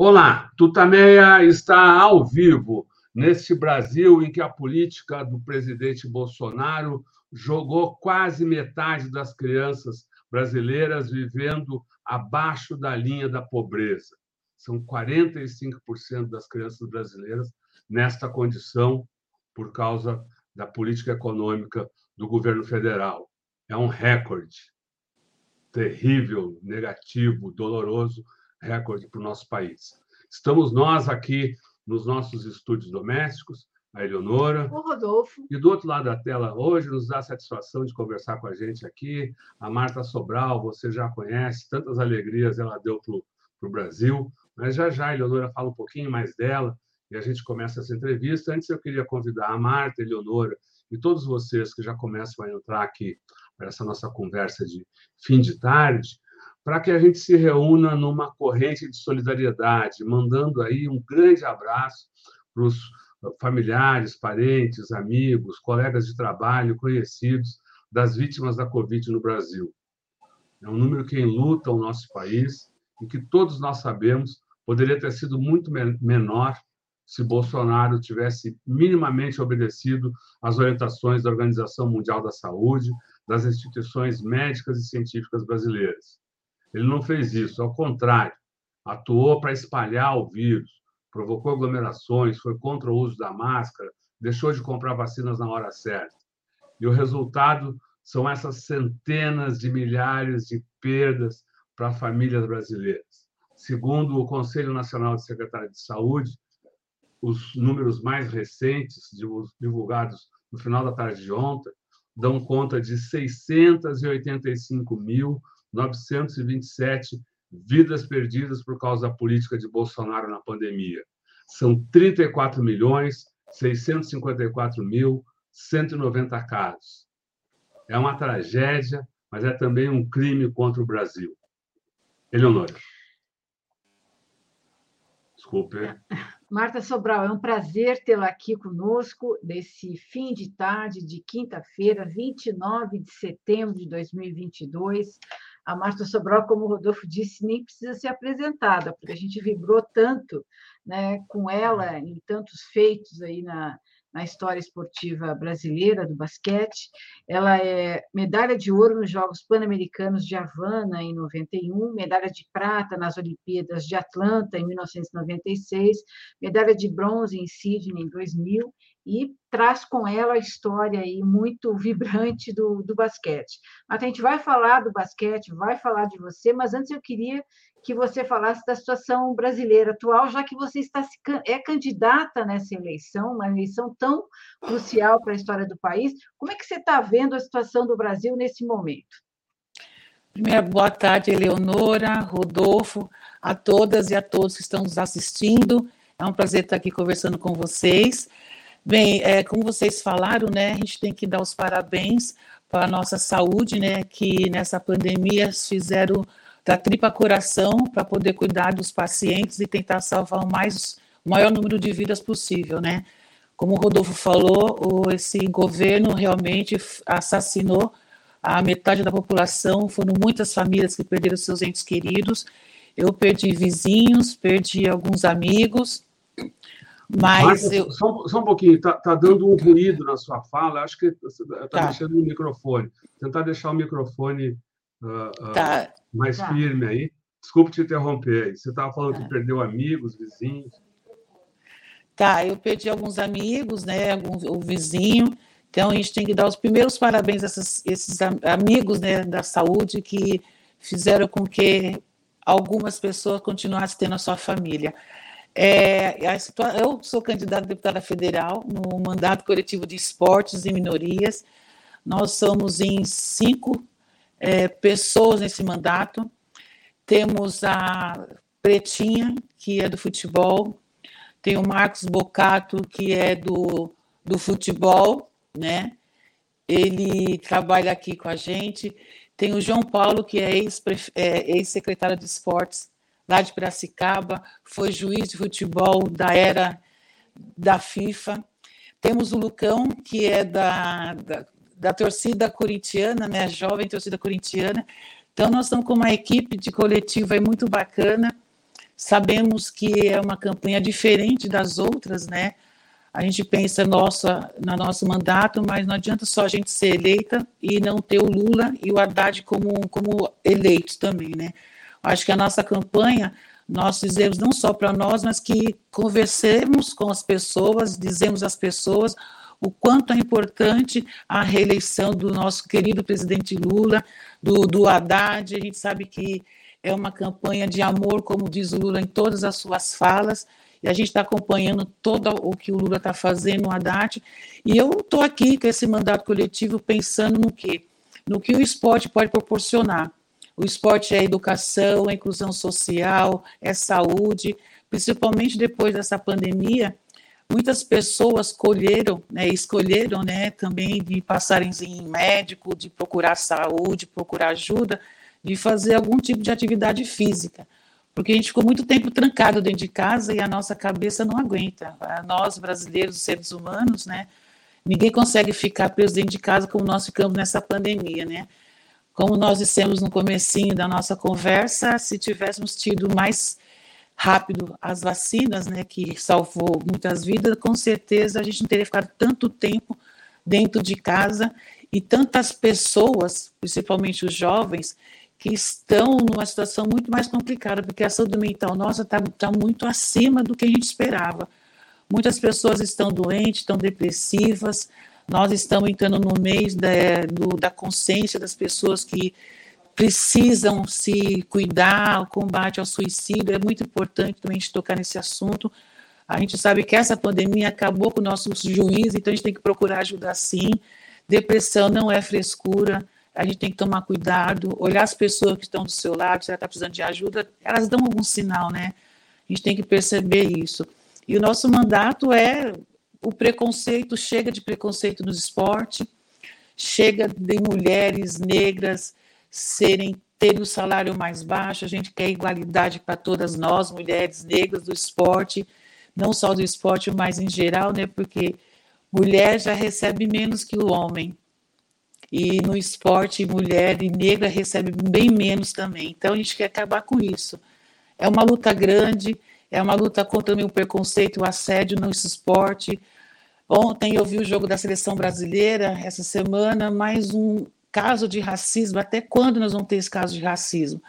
Olá, Tutameia está ao vivo neste Brasil em que a política do presidente Bolsonaro jogou quase metade das crianças brasileiras vivendo abaixo da linha da pobreza. São 45% das crianças brasileiras nesta condição por causa da política econômica do governo federal. É um recorde terrível, negativo, doloroso recorde para o nosso país. Estamos nós aqui nos nossos estúdios domésticos, a Eleonora. O Rodolfo. E do outro lado da tela, hoje, nos dá a satisfação de conversar com a gente aqui, a Marta Sobral, você já conhece, tantas alegrias ela deu para o Brasil. Mas já já a Eleonora fala um pouquinho mais dela e a gente começa essa entrevista. Antes, eu queria convidar a Marta, a Eleonora e todos vocês que já começam a entrar aqui para essa nossa conversa de fim de tarde, para que a gente se reúna numa corrente de solidariedade, mandando aí um grande abraço para os familiares, parentes, amigos, colegas de trabalho, conhecidos das vítimas da Covid no Brasil. É um número que enluta o nosso país e que todos nós sabemos poderia ter sido muito menor se Bolsonaro tivesse minimamente obedecido às orientações da Organização Mundial da Saúde, das instituições médicas e científicas brasileiras. Ele não fez isso, ao contrário, atuou para espalhar o vírus, provocou aglomerações, foi contra o uso da máscara, deixou de comprar vacinas na hora certa. E o resultado são essas centenas de milhares de perdas para famílias brasileiras. Segundo o Conselho Nacional de Secretários de Saúde, os números mais recentes, divulgados no final da tarde de ontem, dão conta de 685 mil 927 vidas perdidas por causa da política de Bolsonaro na pandemia. São 34 milhões 654 mil 190 casos. É uma tragédia, mas é também um crime contra o Brasil. Eleonora. Desculpe. Marta Sobral, é um prazer tê-la aqui conosco nesse fim de tarde de quinta-feira, 29 de setembro de 2022 a Marta Sobral, como o Rodolfo disse, nem precisa ser apresentada, porque a gente vibrou tanto né, com ela em tantos feitos aí na, na história esportiva brasileira do basquete. Ela é medalha de ouro nos Jogos Pan-Americanos de Havana em 91, medalha de prata nas Olimpíadas de Atlanta em 1996, medalha de bronze em Sydney em 2000 e traz com ela a história aí muito vibrante do, do basquete. Mas a gente vai falar do basquete, vai falar de você, mas antes eu queria que você falasse da situação brasileira atual, já que você está é candidata nessa eleição, uma eleição tão crucial para a história do país. Como é que você está vendo a situação do Brasil nesse momento? Primeiro, boa tarde, Eleonora, Rodolfo, a todas e a todos que estão nos assistindo. É um prazer estar aqui conversando com vocês. Bem, é, como vocês falaram, né, a gente tem que dar os parabéns para a nossa saúde, né, que nessa pandemia fizeram da tripa coração para poder cuidar dos pacientes e tentar salvar o, mais, o maior número de vidas possível, né. Como o Rodolfo falou, o, esse governo realmente assassinou a metade da população, foram muitas famílias que perderam seus entes queridos, eu perdi vizinhos, perdi alguns amigos, mas Marta, eu... só, só, um pouquinho, está tá dando um ruído na sua fala, acho que está tá. mexendo no microfone. Tentar deixar o microfone uh, tá. uh, mais tá. firme aí. Desculpe te interromper aí. Você estava falando que tá. perdeu amigos, vizinhos. Tá, eu perdi alguns amigos, né? Alguns, o vizinho. Então, a gente tem que dar os primeiros parabéns a esses, esses amigos né, da saúde que fizeram com que algumas pessoas continuassem tendo a sua família. É, eu sou candidata a deputada federal no mandato coletivo de esportes e minorias. Nós somos em cinco é, pessoas nesse mandato. Temos a Pretinha, que é do futebol, tem o Marcos Bocato, que é do, do futebol, né? Ele trabalha aqui com a gente. Tem o João Paulo, que é, é ex-secretário é, ex de esportes lá de Piracicaba, foi juiz de futebol da era da FIFA. Temos o Lucão, que é da, da, da torcida corintiana, né, jovem torcida corintiana. Então, nós estamos com uma equipe de coletivo aí muito bacana, Sabemos que é uma campanha diferente das outras, né? A gente pensa nossa, no nosso mandato, mas não adianta só a gente ser eleita e não ter o Lula e o Haddad como, como eleitos também, né? Acho que a nossa campanha, nós fizemos não só para nós, mas que conversemos com as pessoas, dizemos às pessoas o quanto é importante a reeleição do nosso querido presidente Lula, do, do Haddad. A gente sabe que é uma campanha de amor, como diz o Lula em todas as suas falas, e a gente está acompanhando todo o que o Lula está fazendo no Haddad. E eu estou aqui com esse mandato coletivo pensando no quê? No que o esporte pode proporcionar. O esporte é educação, é inclusão social, é saúde, principalmente depois dessa pandemia, muitas pessoas colheram, né, escolheram né, também de passarem em médico, de procurar saúde, procurar ajuda, de fazer algum tipo de atividade física. Porque a gente ficou muito tempo trancado dentro de casa e a nossa cabeça não aguenta. Nós, brasileiros, seres humanos, né, ninguém consegue ficar preso dentro de casa como nós ficamos nessa pandemia, né? Como nós dissemos no comecinho da nossa conversa, se tivéssemos tido mais rápido as vacinas, né, que salvou muitas vidas, com certeza a gente não teria ficado tanto tempo dentro de casa e tantas pessoas, principalmente os jovens, que estão numa situação muito mais complicada, porque a saúde mental nossa está tá muito acima do que a gente esperava. Muitas pessoas estão doentes, estão depressivas, nós estamos entrando no mês da, do, da consciência das pessoas que precisam se cuidar, o combate ao suicídio, é muito importante também a gente tocar nesse assunto. A gente sabe que essa pandemia acabou com o nosso juiz, então a gente tem que procurar ajudar sim. Depressão não é frescura, a gente tem que tomar cuidado, olhar as pessoas que estão do seu lado, se ela está precisando de ajuda, elas dão algum sinal, né? A gente tem que perceber isso. E o nosso mandato é o preconceito, chega de preconceito nos esportes, chega de mulheres negras, serem ter o salário mais baixo, a gente quer igualdade para todas nós, mulheres negras do esporte, não só do esporte, mas em geral, né? Porque mulher já recebe menos que o homem. E no esporte, mulher e negra recebe bem menos também. Então a gente quer acabar com isso. É uma luta grande, é uma luta contra o preconceito, o assédio no esporte. Ontem eu vi o jogo da seleção brasileira, essa semana, mais um caso de racismo, até quando nós vamos ter esse caso de racismo?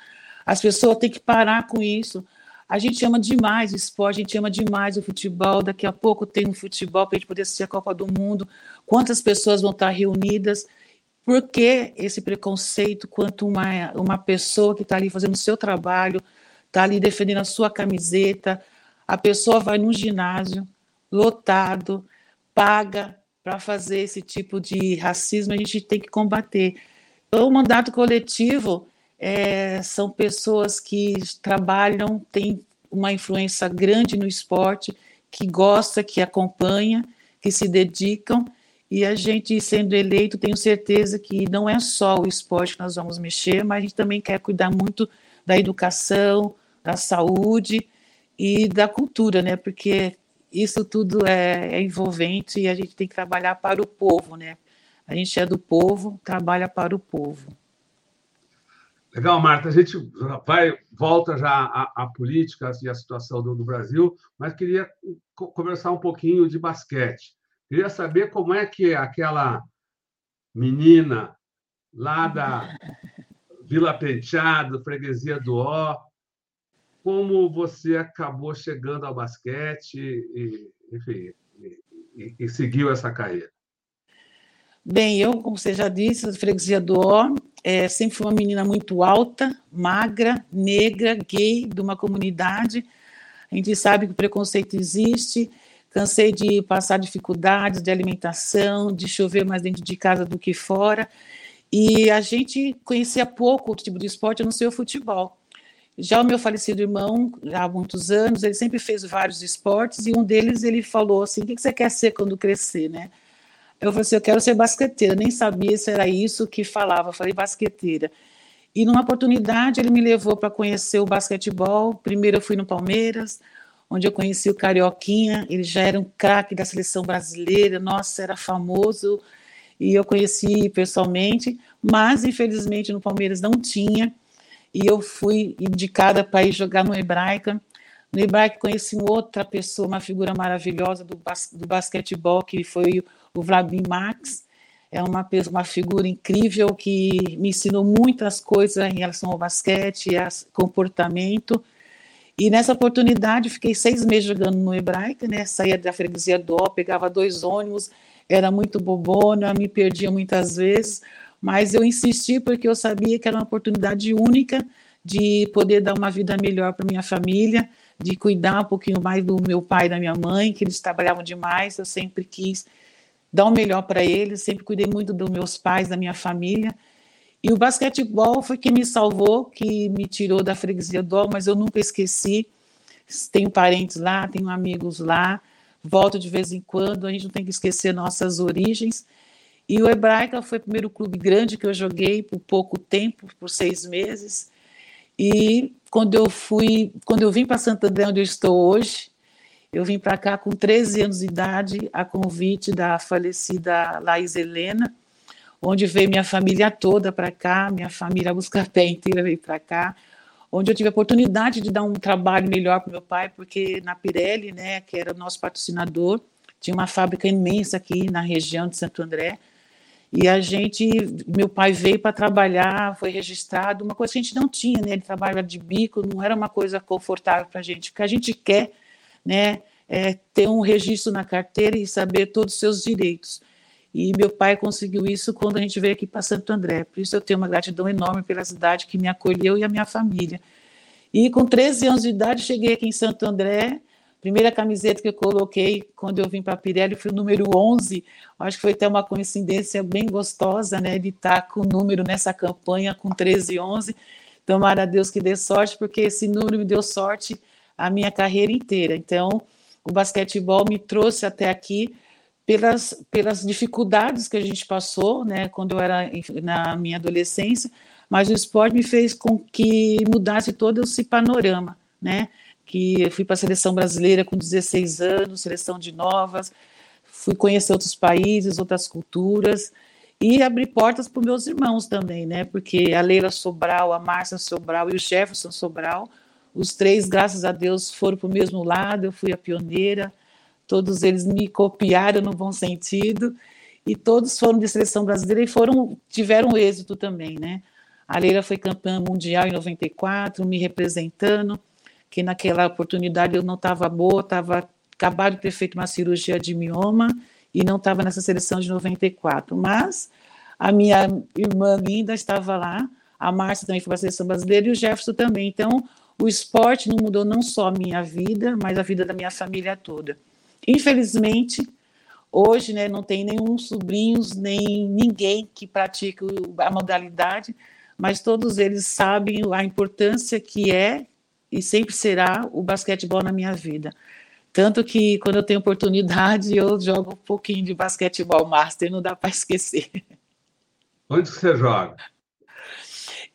As pessoas têm que parar com isso. A gente ama demais o esporte, a gente ama demais o futebol. Daqui a pouco tem um futebol para a gente poder assistir a Copa do Mundo. Quantas pessoas vão estar reunidas? Por que esse preconceito quanto uma, uma pessoa que está ali fazendo o seu trabalho, está ali defendendo a sua camiseta, a pessoa vai num ginásio lotado, paga para fazer esse tipo de racismo, a gente tem que combater. Então, o mandato coletivo é, são pessoas que trabalham, têm uma influência grande no esporte, que gosta, que acompanha, que se dedicam, e a gente, sendo eleito, tenho certeza que não é só o esporte que nós vamos mexer, mas a gente também quer cuidar muito da educação, da saúde e da cultura, né? Porque isso tudo é, é, envolvente e a gente tem que trabalhar para o povo, né? A gente é do povo, trabalha para o povo. Legal, Marta. A gente vai volta já à, à política e à situação do, do, Brasil, mas queria conversar um pouquinho de basquete. Queria saber como é que aquela menina lá da Vila Penteado, freguesia do Ó, como você acabou chegando ao basquete e, enfim, e, e, seguiu essa carreira? Bem, eu, como você já disse, a freguesia do Ó, é, sempre fui uma menina muito alta, magra, negra, gay, de uma comunidade. A gente sabe que o preconceito existe. Cansei de passar dificuldades de alimentação, de chover mais dentro de casa do que fora. E a gente conhecia pouco o tipo de esporte, a não ser o futebol. Já o meu falecido irmão, há muitos anos, ele sempre fez vários esportes e um deles ele falou assim: o que você quer ser quando crescer, né? Eu falei assim: eu quero ser basqueteira. Nem sabia se era isso que falava. Eu falei basqueteira. E numa oportunidade ele me levou para conhecer o basquetebol. Primeiro eu fui no Palmeiras, onde eu conheci o Carioquinha. Ele já era um craque da seleção brasileira. Nossa, era famoso. E eu conheci pessoalmente, mas infelizmente no Palmeiras não tinha e eu fui indicada para ir jogar no Hebraica. No Hebraica conheci outra pessoa, uma figura maravilhosa do, bas do basquetebol, que foi o Vladimir Max. É uma, uma figura incrível que me ensinou muitas coisas em relação ao basquete, a comportamento. E nessa oportunidade, fiquei seis meses jogando no Hebraica, né? Saía da freguesia do Ó, pegava dois ônibus, era muito bobona, me perdia muitas vezes, mas eu insisti porque eu sabia que era uma oportunidade única de poder dar uma vida melhor para minha família, de cuidar um pouquinho mais do meu pai e da minha mãe, que eles trabalhavam demais, eu sempre quis dar o melhor para eles, sempre cuidei muito dos meus pais, da minha família. E o basquetebol foi que me salvou, que me tirou da freguesia do mas eu nunca esqueci. Tenho parentes lá, tenho amigos lá, volto de vez em quando, a gente não tem que esquecer nossas origens. E o Hebraica foi o primeiro clube grande que eu joguei por pouco tempo, por seis meses. E quando eu fui, quando eu vim para Santo André, onde eu estou hoje, eu vim para cá com 13 anos de idade, a convite da falecida Laís Helena, onde veio minha família toda para cá, minha família Buscapé inteira veio para cá, onde eu tive a oportunidade de dar um trabalho melhor para meu pai, porque na Pirelli, né, que era o nosso patrocinador, tinha uma fábrica imensa aqui na região de Santo André, e a gente, meu pai veio para trabalhar, foi registrado, uma coisa que a gente não tinha, né? Ele trabalha de bico, não era uma coisa confortável para a gente. O que a gente quer, né, é ter um registro na carteira e saber todos os seus direitos. E meu pai conseguiu isso quando a gente veio aqui para Santo André. Por isso eu tenho uma gratidão enorme pela cidade que me acolheu e a minha família. E com 13 anos de idade cheguei aqui em Santo André Primeira camiseta que eu coloquei quando eu vim para Pirelli foi o número 11. Acho que foi até uma coincidência bem gostosa, né, de estar com o número nessa campanha com 13 e 11. Tomara a Deus que dê sorte, porque esse número me deu sorte a minha carreira inteira. Então, o basquetebol me trouxe até aqui pelas, pelas dificuldades que a gente passou, né, quando eu era na minha adolescência, mas o esporte me fez com que mudasse todo esse panorama, né? Que eu fui para a seleção brasileira com 16 anos, seleção de novas, fui conhecer outros países, outras culturas e abrir portas para meus irmãos também, né? Porque a Leila Sobral, a Márcia Sobral e o Jefferson Sobral, os três, graças a Deus, foram para o mesmo lado, eu fui a pioneira, todos eles me copiaram no bom sentido, e todos foram de seleção brasileira e foram tiveram êxito também, né? A Leila foi campeã mundial em 94, me representando, que naquela oportunidade eu não estava boa, estava acabado de ter feito uma cirurgia de mioma e não estava nessa seleção de 94. Mas a minha irmã linda estava lá, a Márcia também foi para a seleção brasileira e o Jefferson também. Então, o esporte não mudou não só a minha vida, mas a vida da minha família toda. Infelizmente, hoje né, não tem nenhum sobrinhos, nem ninguém que pratique a modalidade, mas todos eles sabem a importância que é e sempre será o basquetebol na minha vida. Tanto que quando eu tenho oportunidade, eu jogo um pouquinho de basquetebol master, não dá para esquecer. Onde você joga?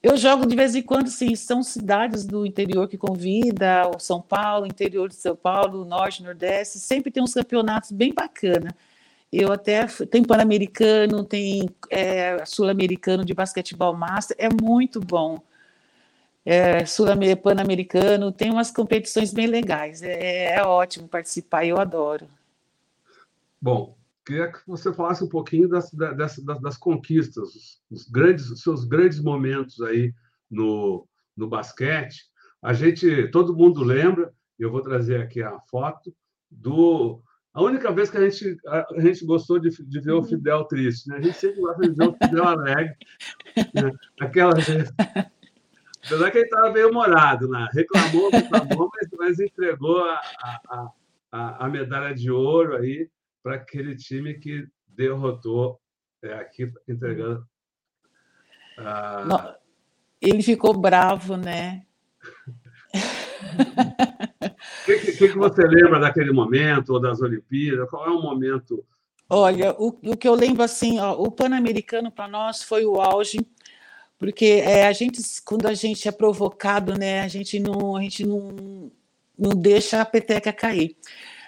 Eu jogo de vez em quando, sim. São cidades do interior que convida, o São Paulo, interior de São Paulo, Norte, Nordeste, sempre tem uns campeonatos bem bacana. Eu até tem Pan-Americano, tem é, Sul-Americano de basquetebol master, é muito bom é, sul-pan-americano, tem umas competições bem legais. É, é, ótimo participar, eu adoro. Bom, queria que você falasse um pouquinho das, das, das, das conquistas, os grandes, os seus grandes momentos aí no, no basquete. A gente, todo mundo lembra, eu vou trazer aqui a foto do a única vez que a gente, a, gente gostou de, de ver o uhum. Fidel triste, né? A gente sempre gosta de ver o Fidel alegre. Né? Aquela vez, Apesar que ele estava meio humorado, né? reclamou, reclamou, mas, mas entregou a, a, a, a, medalha de ouro aí para aquele time que derrotou é, aqui, entregando. Uh... ele ficou bravo, né? O que, que, que, você lembra daquele momento, ou das Olimpíadas? Qual é o momento? Olha, o, o que eu lembro assim, ó, o Pan-Americano para nós foi o auge porque é, a gente, quando a gente é provocado, né, a gente não, a gente não, não deixa a peteca cair.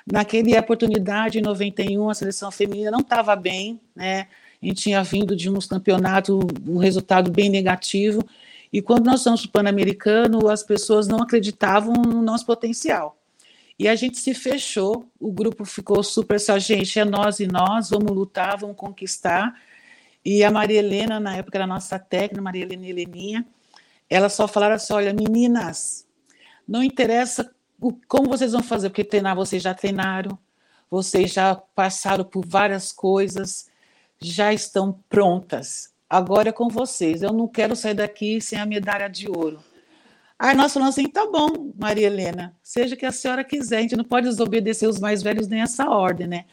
Naquela oportunidade, em 91, a seleção feminina não estava bem, né? A gente tinha vindo de uns campeonatos, um resultado bem negativo, E quando nós o Pan-Americano, as pessoas não acreditavam no nosso potencial. E a gente se fechou, o grupo ficou super só, gente, é nós e nós, vamos lutar, vamos conquistar. E a Maria Helena, na época era nossa técnica, Maria Helena e Heleninha, ela só falaram assim: olha, meninas, não interessa o, como vocês vão fazer, porque treinar vocês já treinaram, vocês já passaram por várias coisas, já estão prontas. Agora é com vocês. Eu não quero sair daqui sem a medalha de ouro. Aí nós falamos assim: tá bom, Maria Helena, seja que a senhora quiser, a gente não pode desobedecer os mais velhos nem essa ordem, né?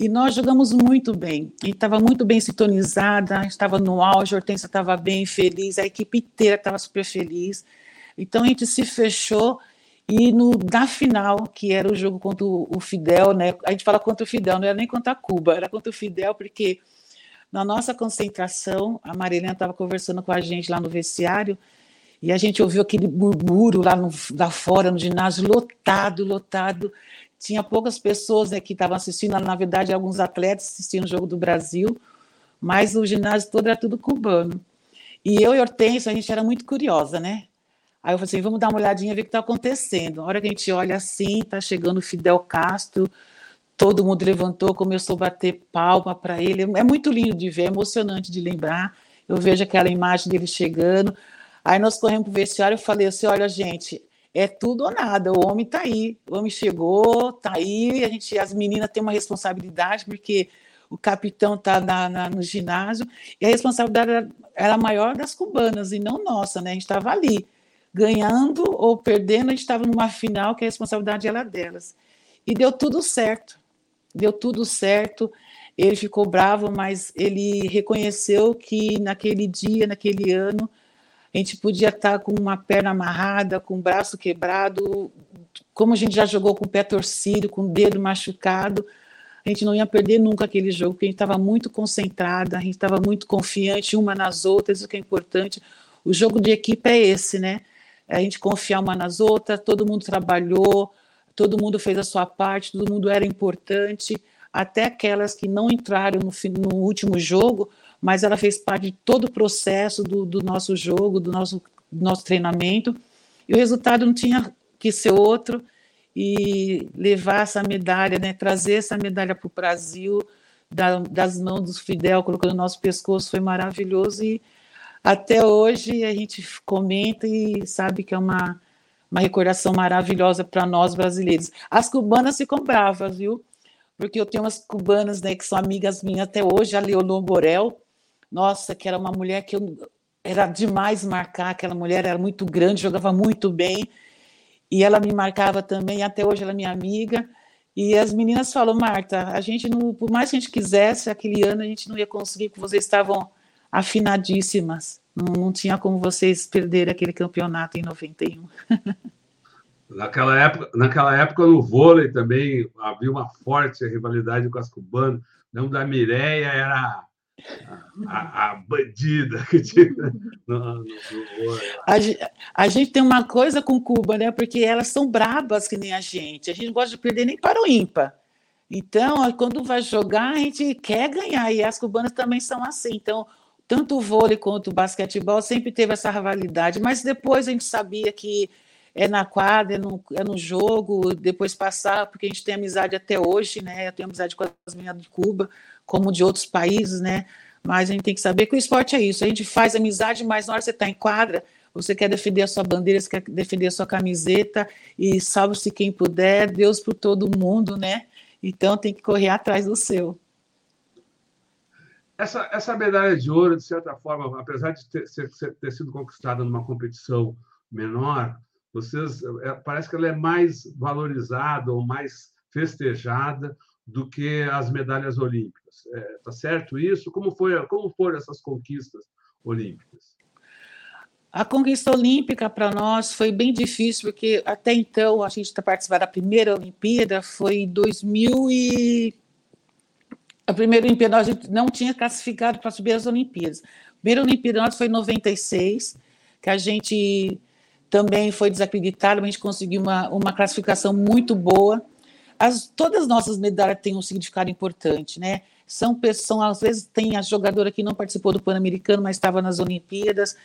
E nós jogamos muito bem, a gente estava muito bem sintonizada, a gente estava no auge, a Hortência estava bem feliz, a equipe inteira estava super feliz. Então a gente se fechou e no, na final, que era o jogo contra o Fidel, né? A gente fala contra o Fidel, não era nem contra a Cuba, era contra o Fidel, porque na nossa concentração, a Marilena estava conversando com a gente lá no vestiário, e a gente ouviu aquele murmúrio lá, no, lá fora, no ginásio, lotado, lotado. Tinha poucas pessoas né, que estavam assistindo, na verdade, alguns atletas assistindo o jogo do Brasil, mas o ginásio todo era tudo cubano. E eu e Hortência, a gente era muito curiosa, né? Aí eu falei assim, vamos dar uma olhadinha, ver o que está acontecendo. A hora que a gente olha assim, está chegando o Fidel Castro, todo mundo levantou, começou a bater palma para ele. É muito lindo de ver, é emocionante de lembrar. Eu vejo aquela imagem dele chegando, Aí nós corremos para o vestiário e falei assim: olha, gente, é tudo ou nada, o homem está aí, o homem chegou, está aí, a gente, as meninas têm uma responsabilidade, porque o capitão está no ginásio, e a responsabilidade era, era maior das cubanas e não nossa, né? A gente estava ali, ganhando ou perdendo, a gente estava numa final que a responsabilidade era delas. E deu tudo certo, deu tudo certo. Ele ficou bravo, mas ele reconheceu que naquele dia, naquele ano, a gente podia estar com uma perna amarrada, com o braço quebrado, como a gente já jogou com o pé torcido, com o dedo machucado, a gente não ia perder nunca aquele jogo, porque a gente estava muito concentrada, a gente estava muito confiante uma nas outras, o que é importante. O jogo de equipe é esse, né? É a gente confiar uma nas outras, todo mundo trabalhou, todo mundo fez a sua parte, todo mundo era importante, até aquelas que não entraram no, no último jogo, mas ela fez parte de todo o processo do, do nosso jogo, do nosso, do nosso treinamento, e o resultado não tinha que ser outro, e levar essa medalha, né, trazer essa medalha para o Brasil, da, das mãos do Fidel, colocando no nosso pescoço, foi maravilhoso, e até hoje a gente comenta e sabe que é uma, uma recordação maravilhosa para nós brasileiros. As cubanas ficam bravas, viu? Porque eu tenho umas cubanas né, que são amigas minhas até hoje, a Leonor Borel, nossa, que era uma mulher que eu, era demais marcar, aquela mulher era muito grande, jogava muito bem, e ela me marcava também, até hoje ela é minha amiga. E as meninas falam, Marta, a gente não, por mais que a gente quisesse, aquele ano a gente não ia conseguir, porque vocês estavam afinadíssimas. Não, não tinha como vocês perderem aquele campeonato em 91. Naquela época, naquela época, no vôlei também havia uma forte rivalidade com as cubanas. Lembro da Mireia, era a, a, bandida que tinha no a, a, gente tem uma coisa com Cuba, né? Porque elas são brabas que nem a gente. A gente não gosta de perder nem para o ímpar. Então, quando vai jogar, a gente quer ganhar. E as cubanas também são assim. Então, tanto o vôlei quanto o basquetebol sempre teve essa rivalidade. Mas depois a gente sabia que é na quadra, é no, é no jogo, depois passar, porque a gente tem amizade até hoje, né? Eu tenho amizade com as meninas de Cuba como de outros países, né? Mas a gente tem que saber que o esporte é isso. A gente faz amizade, mas na hora que você está em quadra, você quer defender a sua bandeira, você quer defender a sua camiseta, e salve-se quem puder, Deus por todo mundo, né? Então tem que correr atrás do seu. Essa, essa medalha de ouro, de certa forma, apesar de ter, ter sido conquistada numa competição menor, vocês é, parece que ela é mais valorizada ou mais festejada do que as medalhas olímpicas. É, tá certo isso? Como, foi, como foram essas conquistas olímpicas? A conquista olímpica para nós foi bem difícil, porque até então a gente está participando da primeira Olimpíada, foi em 2000 e... A primeira Olimpíada a gente não tinha classificado para subir as Olimpíadas. A primeira Olimpíada nossa foi em 96, que a gente também foi desacreditado, mas a gente conseguiu uma, uma classificação muito boa as, todas as nossas medalhas têm um significado importante, né? São pessoas, às vezes tem a jogadora que não participou do Pan-Americano, mas estava nas Olimpíadas.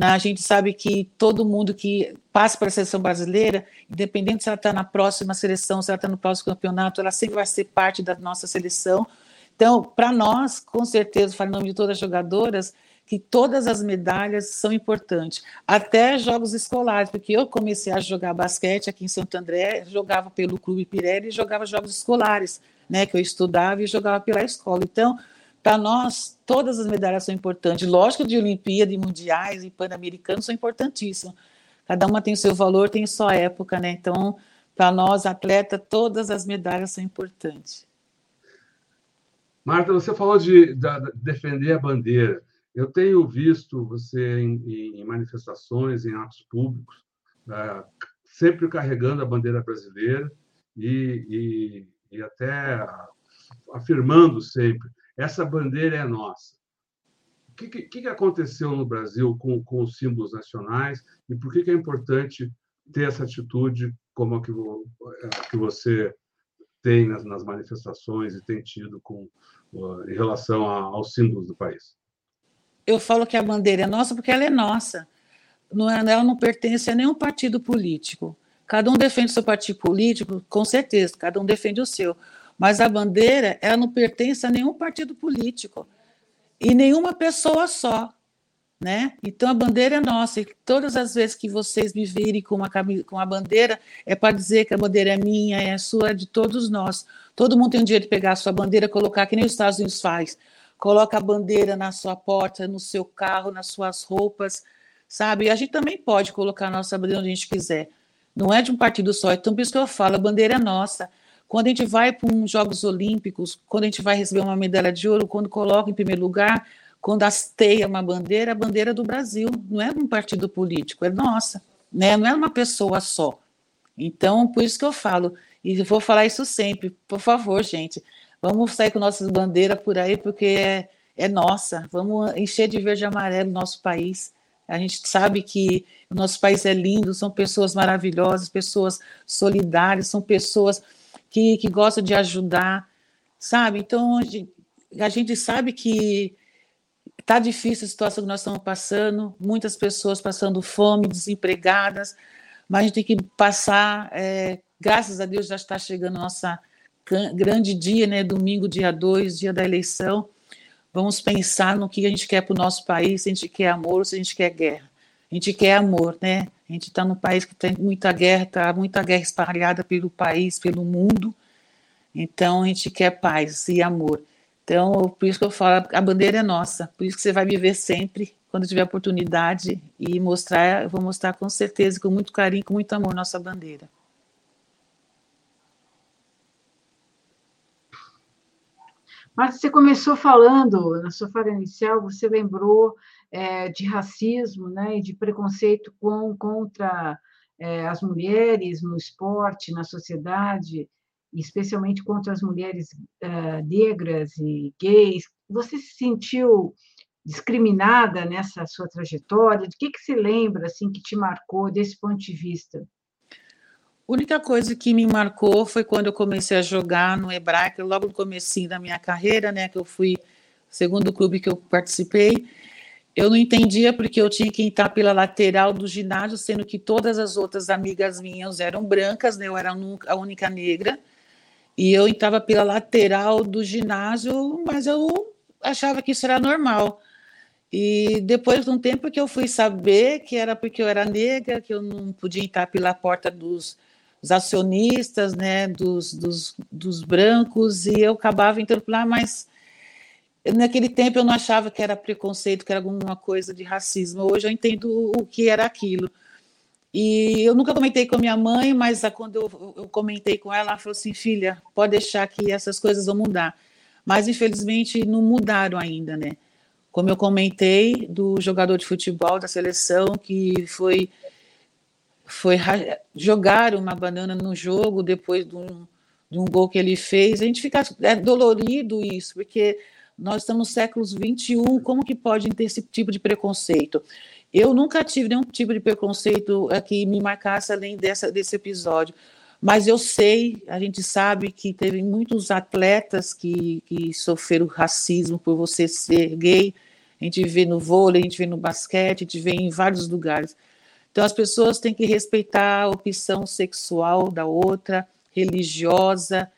a gente sabe que todo mundo que passa para a seleção brasileira, independente se ela está na próxima seleção, se ela está no próximo campeonato, ela sempre vai ser parte da nossa seleção. Então, para nós, com certeza, falo em nome de todas as jogadoras, que todas as medalhas são importantes, até jogos escolares, porque eu comecei a jogar basquete aqui em Santo André, jogava pelo Clube Pirelli e jogava jogos escolares, né, que eu estudava e jogava pela escola. Então, para nós, todas as medalhas são importantes. Lógico, de Olimpíada, de Mundiais e Pan-Americanos são importantíssimas. Cada uma tem o seu valor, tem sua época, né? Então, para nós, atleta, todas as medalhas são importantes. Marta, você falou de, de defender a bandeira. Eu tenho visto você em, em manifestações, em atos públicos, uh, sempre carregando a bandeira brasileira e, e, e até afirmando sempre essa bandeira é nossa. O que, que, que aconteceu no Brasil com, com os símbolos nacionais e por que, que é importante ter essa atitude como a que, a que você tem nas, nas, manifestações e tem tido com, uh, em relação a, aos símbolos do país? Eu falo que a bandeira é nossa porque ela é nossa. Não é, ela não pertence a nenhum partido político. Cada um defende o seu partido político, com certeza, cada um defende o seu. Mas a bandeira, ela não pertence a nenhum partido político e nenhuma pessoa só, né? Então a bandeira é nossa e todas as vezes que vocês me virem com uma com a bandeira é para dizer que a bandeira é minha, é sua, é de todos nós. Todo mundo tem o direito de pegar a sua bandeira, colocar que nem os Estados Unidos faz. Coloca a bandeira na sua porta, no seu carro, nas suas roupas, sabe? E a gente também pode colocar a nossa bandeira onde a gente quiser. Não é de um partido só. Então, por isso que eu falo, a bandeira é nossa. Quando a gente vai para uns Jogos Olímpicos, quando a gente vai receber uma medalha de ouro, quando coloca em primeiro lugar, quando hasteia uma bandeira, a bandeira do Brasil, não é de um partido político, é nossa, né? não é uma pessoa só. Então, por isso que eu falo, e vou falar isso sempre, por favor, gente, vamos sair com nossas bandeiras por aí, porque é, é nossa, vamos encher de verde e amarelo o nosso país. A gente sabe que o nosso país é lindo, são pessoas maravilhosas, pessoas solidárias, são pessoas que, que gosta de ajudar, sabe? Então, a gente sabe que está difícil a situação que nós estamos passando, muitas pessoas passando fome, desempregadas, mas a gente tem que passar, é, graças a Deus já está chegando nossa grande dia, né, domingo, dia 2, dia da eleição, vamos pensar no que a gente quer para o nosso país, se a gente quer amor ou se a gente quer guerra. A gente quer amor, né? A gente está num país que tem muita guerra, tá muita guerra espalhada pelo país, pelo mundo. Então a gente quer paz e amor. Então, por isso que eu falo, a bandeira é nossa. Por isso que você vai me ver sempre, quando tiver oportunidade, e mostrar, eu vou mostrar com certeza, com muito carinho, com muito amor, nossa bandeira. Mas você começou falando, na sua fala inicial, você lembrou é, de racismo né, e de preconceito com, contra é, as mulheres no esporte, na sociedade, especialmente contra as mulheres é, negras e gays. Você se sentiu discriminada nessa sua trajetória? De que, que se lembra assim que te marcou desse ponto de vista? Única coisa que me marcou foi quando eu comecei a jogar no Hebraica, logo no começo da minha carreira, né, que eu fui segundo clube que eu participei, eu não entendia porque eu tinha que entrar pela lateral do ginásio, sendo que todas as outras amigas minhas eram brancas, né? eu era a única negra, e eu entrava pela lateral do ginásio, mas eu achava que isso era normal. E depois de um tempo que eu fui saber que era porque eu era negra, que eu não podia entrar pela porta dos, dos acionistas, né, dos, dos, dos, brancos, e eu acabava entrando lá, mas naquele tempo eu não achava que era preconceito, que era alguma coisa de racismo. Hoje eu entendo o que era aquilo. E eu nunca comentei com a minha mãe, mas quando eu, eu comentei com ela, ela falou assim: filha, pode deixar que essas coisas vão mudar. Mas infelizmente não mudaram ainda, né? Como eu comentei do jogador de futebol da seleção que foi foi jogar uma banana no jogo depois de um, de um gol que ele fez. A gente fica é dolorido isso, porque nós estamos no século XXI, como que pode ter esse tipo de preconceito? Eu nunca tive nenhum tipo de preconceito que me marcasse além dessa, desse episódio, mas eu sei, a gente sabe que teve muitos atletas que, que sofreram racismo por você ser gay. a gente vê no vôlei, a gente vê no basquete, a gente vê em vários lugares. Então, as pessoas têm que respeitar a opção sexual da outra, religiosa,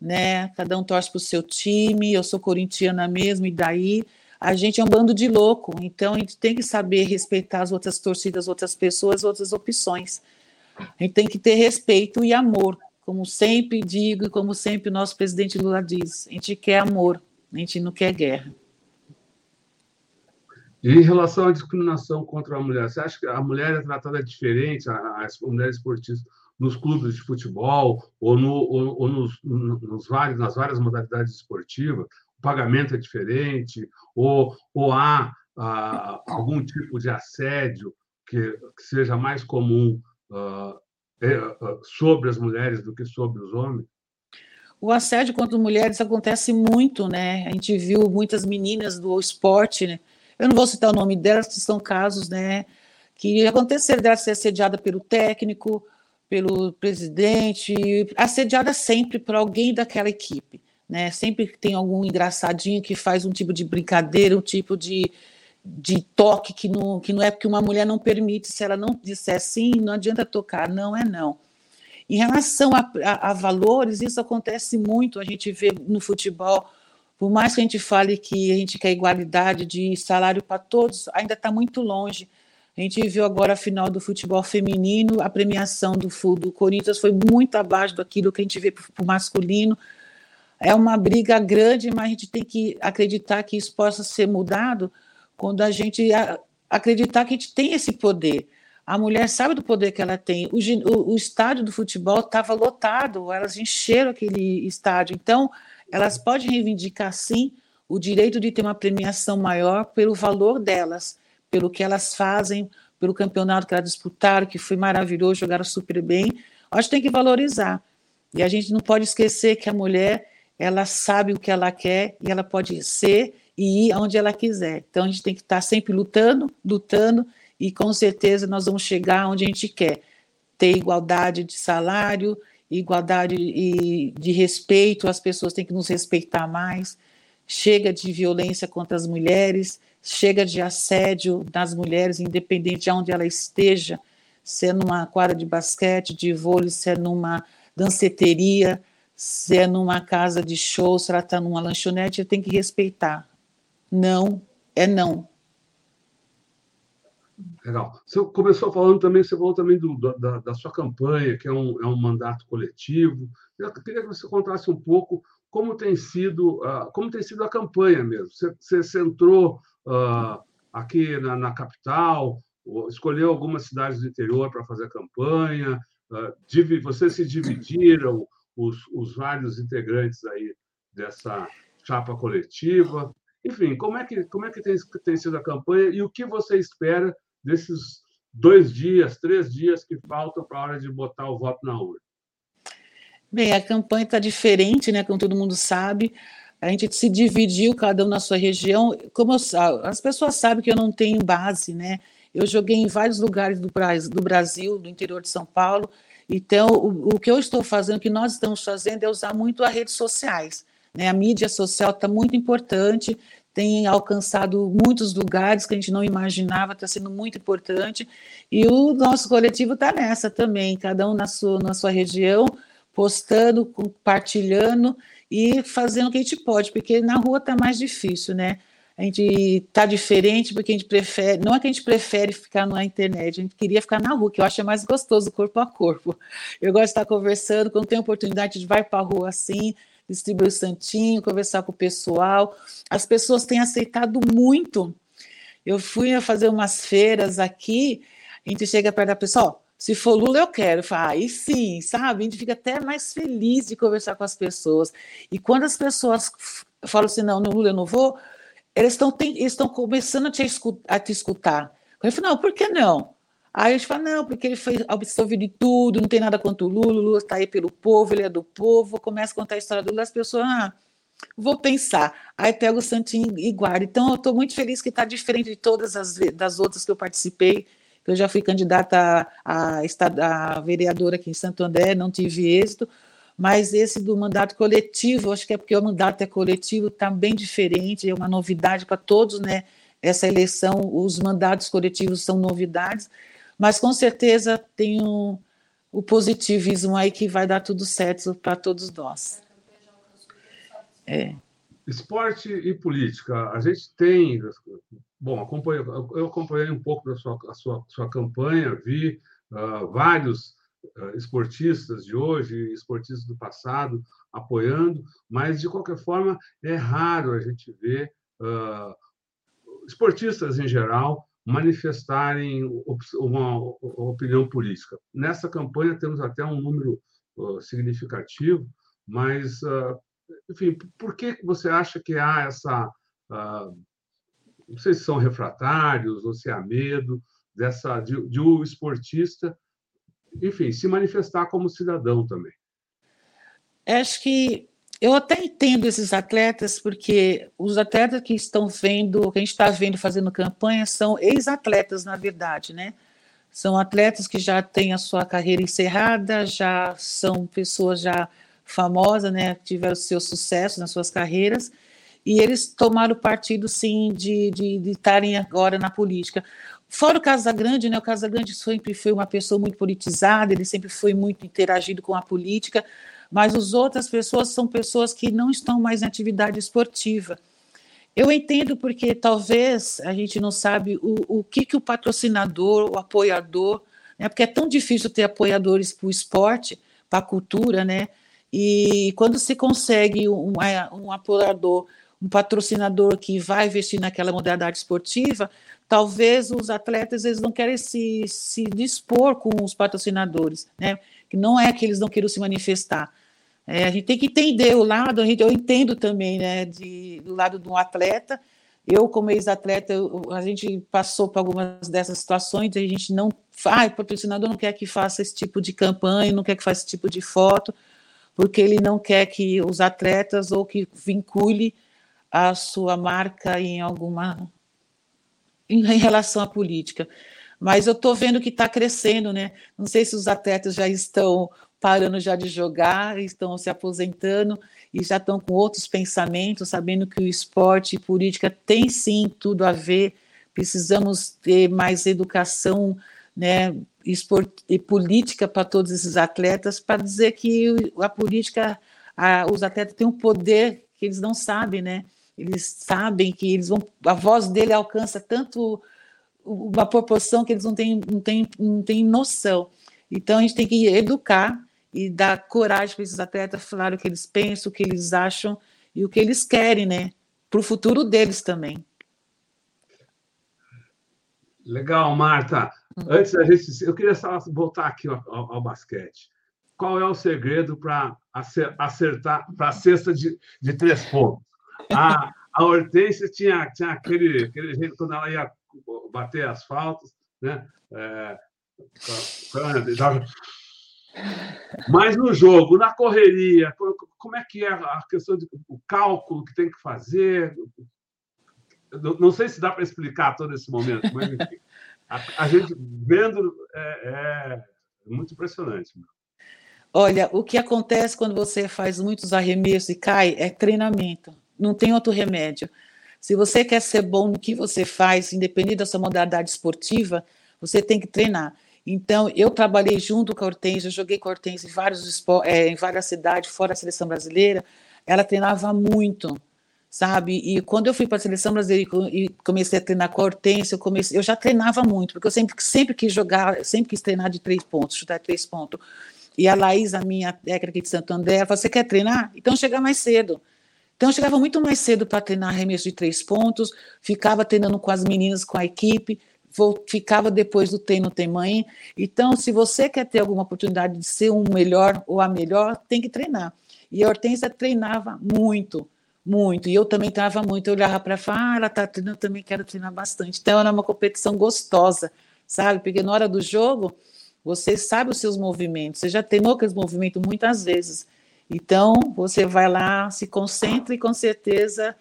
né? Cada um torce para o seu time, eu sou corintiana mesmo, e daí a gente é um bando de louco, então a gente tem que saber respeitar as outras torcidas, outras pessoas, outras opções. A gente tem que ter respeito e amor, como sempre digo e como sempre o nosso presidente Lula diz: a gente quer amor, a gente não quer guerra. Em relação à discriminação contra a mulher, você acha que a mulher é tratada diferente, as mulheres esportistas, nos clubes de futebol ou, no, ou, ou nos, nos vários, nas várias modalidades esportivas? O pagamento é diferente? Ou, ou há ah, algum tipo de assédio que, que seja mais comum ah, é, ah, sobre as mulheres do que sobre os homens? O assédio contra mulheres acontece muito, né? A gente viu muitas meninas do esporte, né? Eu não vou citar o nome delas, que são casos, né? Que aconteceram dela ser assediada pelo técnico, pelo presidente, assediada sempre por alguém daquela equipe. Né? Sempre tem algum engraçadinho que faz um tipo de brincadeira, um tipo de, de toque que não, que não é porque uma mulher não permite. Se ela não disser sim, não adianta tocar, não é não. Em relação a, a, a valores, isso acontece muito, a gente vê no futebol por mais que a gente fale que a gente quer igualdade de salário para todos, ainda está muito longe. A gente viu agora a final do futebol feminino, a premiação do, do Corinthians foi muito abaixo daquilo que a gente vê para o masculino. É uma briga grande, mas a gente tem que acreditar que isso possa ser mudado quando a gente acreditar que a gente tem esse poder. A mulher sabe do poder que ela tem. O, o, o estádio do futebol estava lotado, elas encheram aquele estádio. Então, elas podem reivindicar, sim, o direito de ter uma premiação maior pelo valor delas, pelo que elas fazem, pelo campeonato que elas disputaram, que foi maravilhoso, jogaram super bem. Acho que tem que valorizar. E a gente não pode esquecer que a mulher, ela sabe o que ela quer e ela pode ser e ir aonde ela quiser. Então a gente tem que estar sempre lutando, lutando e com certeza nós vamos chegar onde a gente quer. Ter igualdade de salário, igualdade e de respeito, as pessoas têm que nos respeitar mais. Chega de violência contra as mulheres, chega de assédio das mulheres, independente de onde ela esteja, se é numa quadra de basquete, de vôlei, se é numa danceteria, se é numa casa de show, se ela está numa lanchonete, tem que respeitar. Não é não. Legal. Você começou falando também, você falou também do, da, da, sua campanha, que é um, é um mandato coletivo. Eu queria que você contasse um pouco como tem sido, uh, como tem sido a campanha mesmo. Você, você, você entrou uh, aqui na, na, capital, escolheu algumas cidades do interior para fazer a campanha, uh, vocês se dividiram, os, os vários integrantes aí dessa chapa coletiva. Enfim, como é que, como é que tem, tem sido a campanha e o que você espera desses dois dias, três dias que faltam para a hora de botar o voto na urna? Bem, a campanha está diferente, né? Como todo mundo sabe. A gente se dividiu, cada um na sua região. Como eu, as pessoas sabem que eu não tenho base, né? Eu joguei em vários lugares do, do Brasil, do interior de São Paulo. Então, o, o, que eu estou fazendo, o que nós estamos fazendo, é usar muito as redes sociais. Né? A mídia social está muito importante tem alcançado muitos lugares que a gente não imaginava, está sendo muito importante. E o nosso coletivo está nessa também, cada um na sua, na sua região, postando, compartilhando e fazendo o que a gente pode, porque na rua está mais difícil, né? A gente está diferente porque a gente prefere, não é que a gente prefere ficar na internet, a gente queria ficar na rua, que eu acho mais gostoso, corpo a corpo. Eu gosto de estar conversando, quando tem oportunidade, a gente vai para a rua assim, distribuir o santinho, conversar com o pessoal. As pessoas têm aceitado muito. Eu fui fazer umas feiras aqui, a gente chega perto da pessoa, se for Lula, eu quero. Falo, ah, sim, sabe? A gente fica até mais feliz de conversar com as pessoas. E quando as pessoas falam assim, não, no Lula eu não vou, eles estão começando a te, escutar, a te escutar. Eu falo, não, por que não? Aí a gente fala, não, porque ele foi absolvido de tudo, não tem nada contra o Lula, o Lula está aí pelo povo, ele é do povo, começa a contar a história do Lula, as pessoas, ah, vou pensar. Aí pega o Santinho e guarda. Então, eu estou muito feliz que está diferente de todas as das outras que eu participei, eu já fui candidata a, a, a vereadora aqui em Santo André, não tive êxito, mas esse do mandato coletivo, acho que é porque o mandato é coletivo, está bem diferente, é uma novidade para todos, né? essa eleição, os mandatos coletivos são novidades, mas com certeza tem um, o positivismo aí que vai dar tudo certo para todos nós. É. Esporte e política. A gente tem. Bom, eu acompanhei um pouco da sua, sua, sua campanha, vi uh, vários uh, esportistas de hoje, esportistas do passado apoiando, mas, de qualquer forma, é raro a gente ver uh, esportistas em geral manifestarem uma opinião política. Nessa campanha temos até um número significativo, mas, enfim, por que você acha que há essa. Não sei se são refratários ou se há medo dessa, de, de um esportista, enfim, se manifestar como cidadão também. Acho que eu até entendo esses atletas, porque os atletas que estão vendo, que a gente está vendo fazendo campanha, são ex-atletas, na verdade, né? São atletas que já têm a sua carreira encerrada, já são pessoas já famosas, né? Tiveram seu sucesso nas suas carreiras, e eles tomaram partido, sim, de estarem agora na política. Fora o Casagrande, né? O Casagrande sempre foi uma pessoa muito politizada, ele sempre foi muito interagido com a política, mas as outras pessoas são pessoas que não estão mais em atividade esportiva. Eu entendo porque talvez a gente não sabe o, o que, que o patrocinador, o apoiador, né, porque é tão difícil ter apoiadores para o esporte, para a cultura, né? E quando se consegue um, um apoiador, um patrocinador que vai investir naquela modalidade esportiva, talvez os atletas eles não querem se, se dispor com os patrocinadores, né? Que não é que eles não queiram se manifestar, é, a gente tem que entender o lado, a gente, eu entendo também, né, de, do lado de um atleta. Eu, como ex-atleta, a gente passou por algumas dessas situações, a gente não ah, o patrocinador não quer que faça esse tipo de campanha, não quer que faça esse tipo de foto, porque ele não quer que os atletas ou que vincule a sua marca em alguma em, relação à política. Mas eu estou vendo que está crescendo, né? Não sei se os atletas já estão parando já de jogar, estão se aposentando e já estão com outros pensamentos, sabendo que o esporte e política tem sim tudo a ver. Precisamos ter mais educação, né, e política para todos esses atletas, para dizer que a política, a, os atletas têm um poder que eles não sabem, né? Eles sabem que eles vão, a voz dele alcança tanto uma proporção que eles não têm, não têm, não têm noção. Então a gente tem que educar e dar coragem para esses atletas falar o que eles pensam, o que eles acham e o que eles querem, né? Para o futuro deles também. Legal, Marta. Antes da gente, eu queria só voltar aqui ao, ao, ao basquete. Qual é o segredo para acertar para a cesta de, de três pontos? A, a Hortência tinha, tinha aquele, aquele jeito quando ela ia bater as faltas, né? É, mas no jogo, na correria, como é que é a questão do cálculo que tem que fazer? Não sei se dá para explicar todo esse momento, mas enfim, a, a, gente vendo é, é muito impressionante. Olha, o que acontece quando você faz muitos arremessos e cai é treinamento. Não tem outro remédio. Se você quer ser bom no que você faz, independente da sua modalidade esportiva, você tem que treinar. Então, eu trabalhei junto com a Hortência, joguei com a Hortência em, vários, é, em várias cidades, fora a seleção brasileira. Ela treinava muito, sabe? E quando eu fui para a seleção brasileira e comecei a treinar com a Hortência, eu, comecei, eu já treinava muito, porque eu sempre, sempre quis jogar, sempre quis treinar de três pontos, chutar três pontos. E a Laís, a minha técnica de Santo André, ela falou: Você quer treinar? Então chega mais cedo. Então, eu chegava muito mais cedo para treinar arremesso de três pontos, ficava treinando com as meninas, com a equipe, ficava depois do treino tem mãe. Então, se você quer ter alguma oportunidade de ser um melhor ou a melhor, tem que treinar. E a Hortência treinava muito, muito. E eu também treinava muito. Eu olhava para ela falava, ah, ela está treinando, eu também quero treinar bastante. Então, era uma competição gostosa, sabe? Porque na hora do jogo, você sabe os seus movimentos. Você já treinou aqueles movimentos muitas vezes. Então, você vai lá, se concentra e com certeza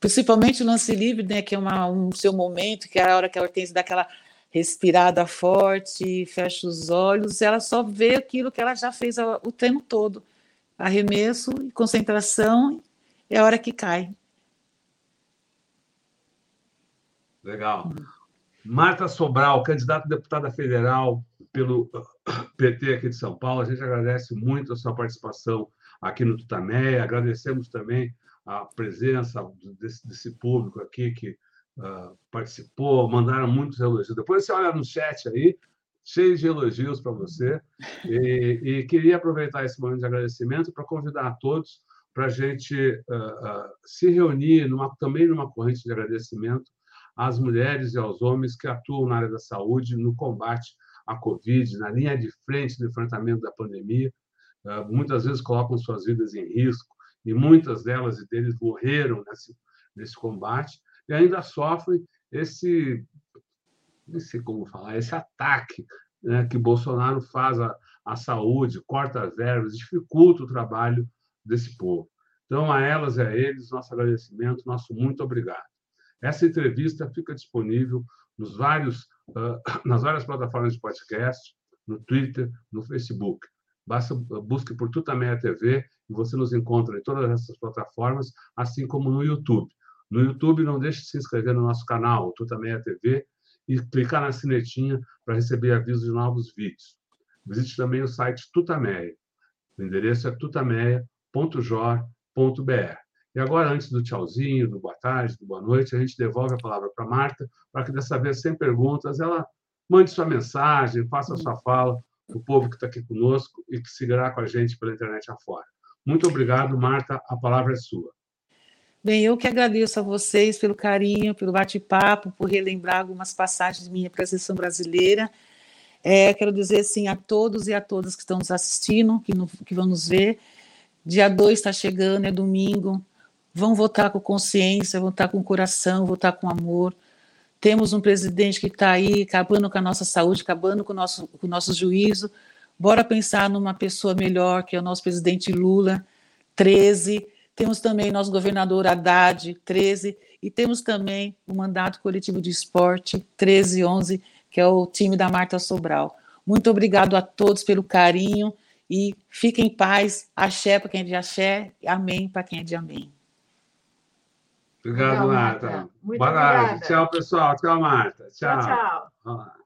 principalmente o lance livre, né, que é uma, um seu momento, que é a hora que a Hortência dá aquela respirada forte, fecha os olhos, ela só vê aquilo que ela já fez o treino todo. Arremesso, concentração, é a hora que cai. Legal. Marta Sobral, candidata a deputada federal pelo PT aqui de São Paulo, a gente agradece muito a sua participação aqui no Tutameia, agradecemos também a presença desse, desse público aqui que uh, participou, mandaram muitos elogios. Depois você olha no chat aí, cheio de elogios para você, e, e, queria aproveitar esse momento de agradecimento para convidar a todos para a gente uh, uh, se reunir numa, também numa corrente de agradecimento às mulheres e aos homens que atuam na área da saúde, no combate à Covid, na linha de frente do enfrentamento da pandemia. Uh, muitas vezes colocam suas vidas em risco, e muitas delas e deles morreram nesse, nesse combate, e ainda sofrem esse, não sei como falar, esse ataque né, que Bolsonaro faz à, à saúde, corta as verbas, dificulta o trabalho desse povo. Então, a elas e a eles, nosso agradecimento, nosso muito obrigado. Essa entrevista fica disponível nos vários, nas várias plataformas de podcast, no Twitter, no Facebook. Basta busque por Tutameia TV e você nos encontra em todas essas plataformas, assim como no YouTube. No YouTube, não deixe de se inscrever no nosso canal, Tutameia TV, e clicar na sinetinha para receber avisos de novos vídeos. Visite também o site Tutameia. O endereço é tutameia.jor.br. E agora, antes do tchauzinho, do boa tarde, do boa noite, a gente devolve a palavra para Marta, para que dessa vez, sem perguntas, ela mande sua mensagem, faça sua fala o povo que está aqui conosco e que seguirá com a gente pela internet afora. Muito obrigado, Marta, a palavra é sua. Bem, eu que agradeço a vocês pelo carinho, pelo bate-papo, por relembrar algumas passagens minha para a brasileira. É, quero dizer assim a todos e a todas que estão nos assistindo, que, no, que vão nos ver. Dia 2 está chegando, é domingo vão votar com consciência, votar com coração, votar com amor. Temos um presidente que está aí acabando com a nossa saúde, acabando com o nosso, com o nosso juízo. Bora pensar numa pessoa melhor, que é o nosso presidente Lula, 13. Temos também nosso governador Haddad, 13. E temos também o mandato coletivo de esporte, 13 11, que é o time da Marta Sobral. Muito obrigado a todos pelo carinho e fiquem em paz. Axé para quem é de axé, amém para quem é de amém. Obrigado, Marta. Marta. Muito Boa obrigada. Tchau, pessoal. Tchau, Marta. Tchau. Tchau, tchau.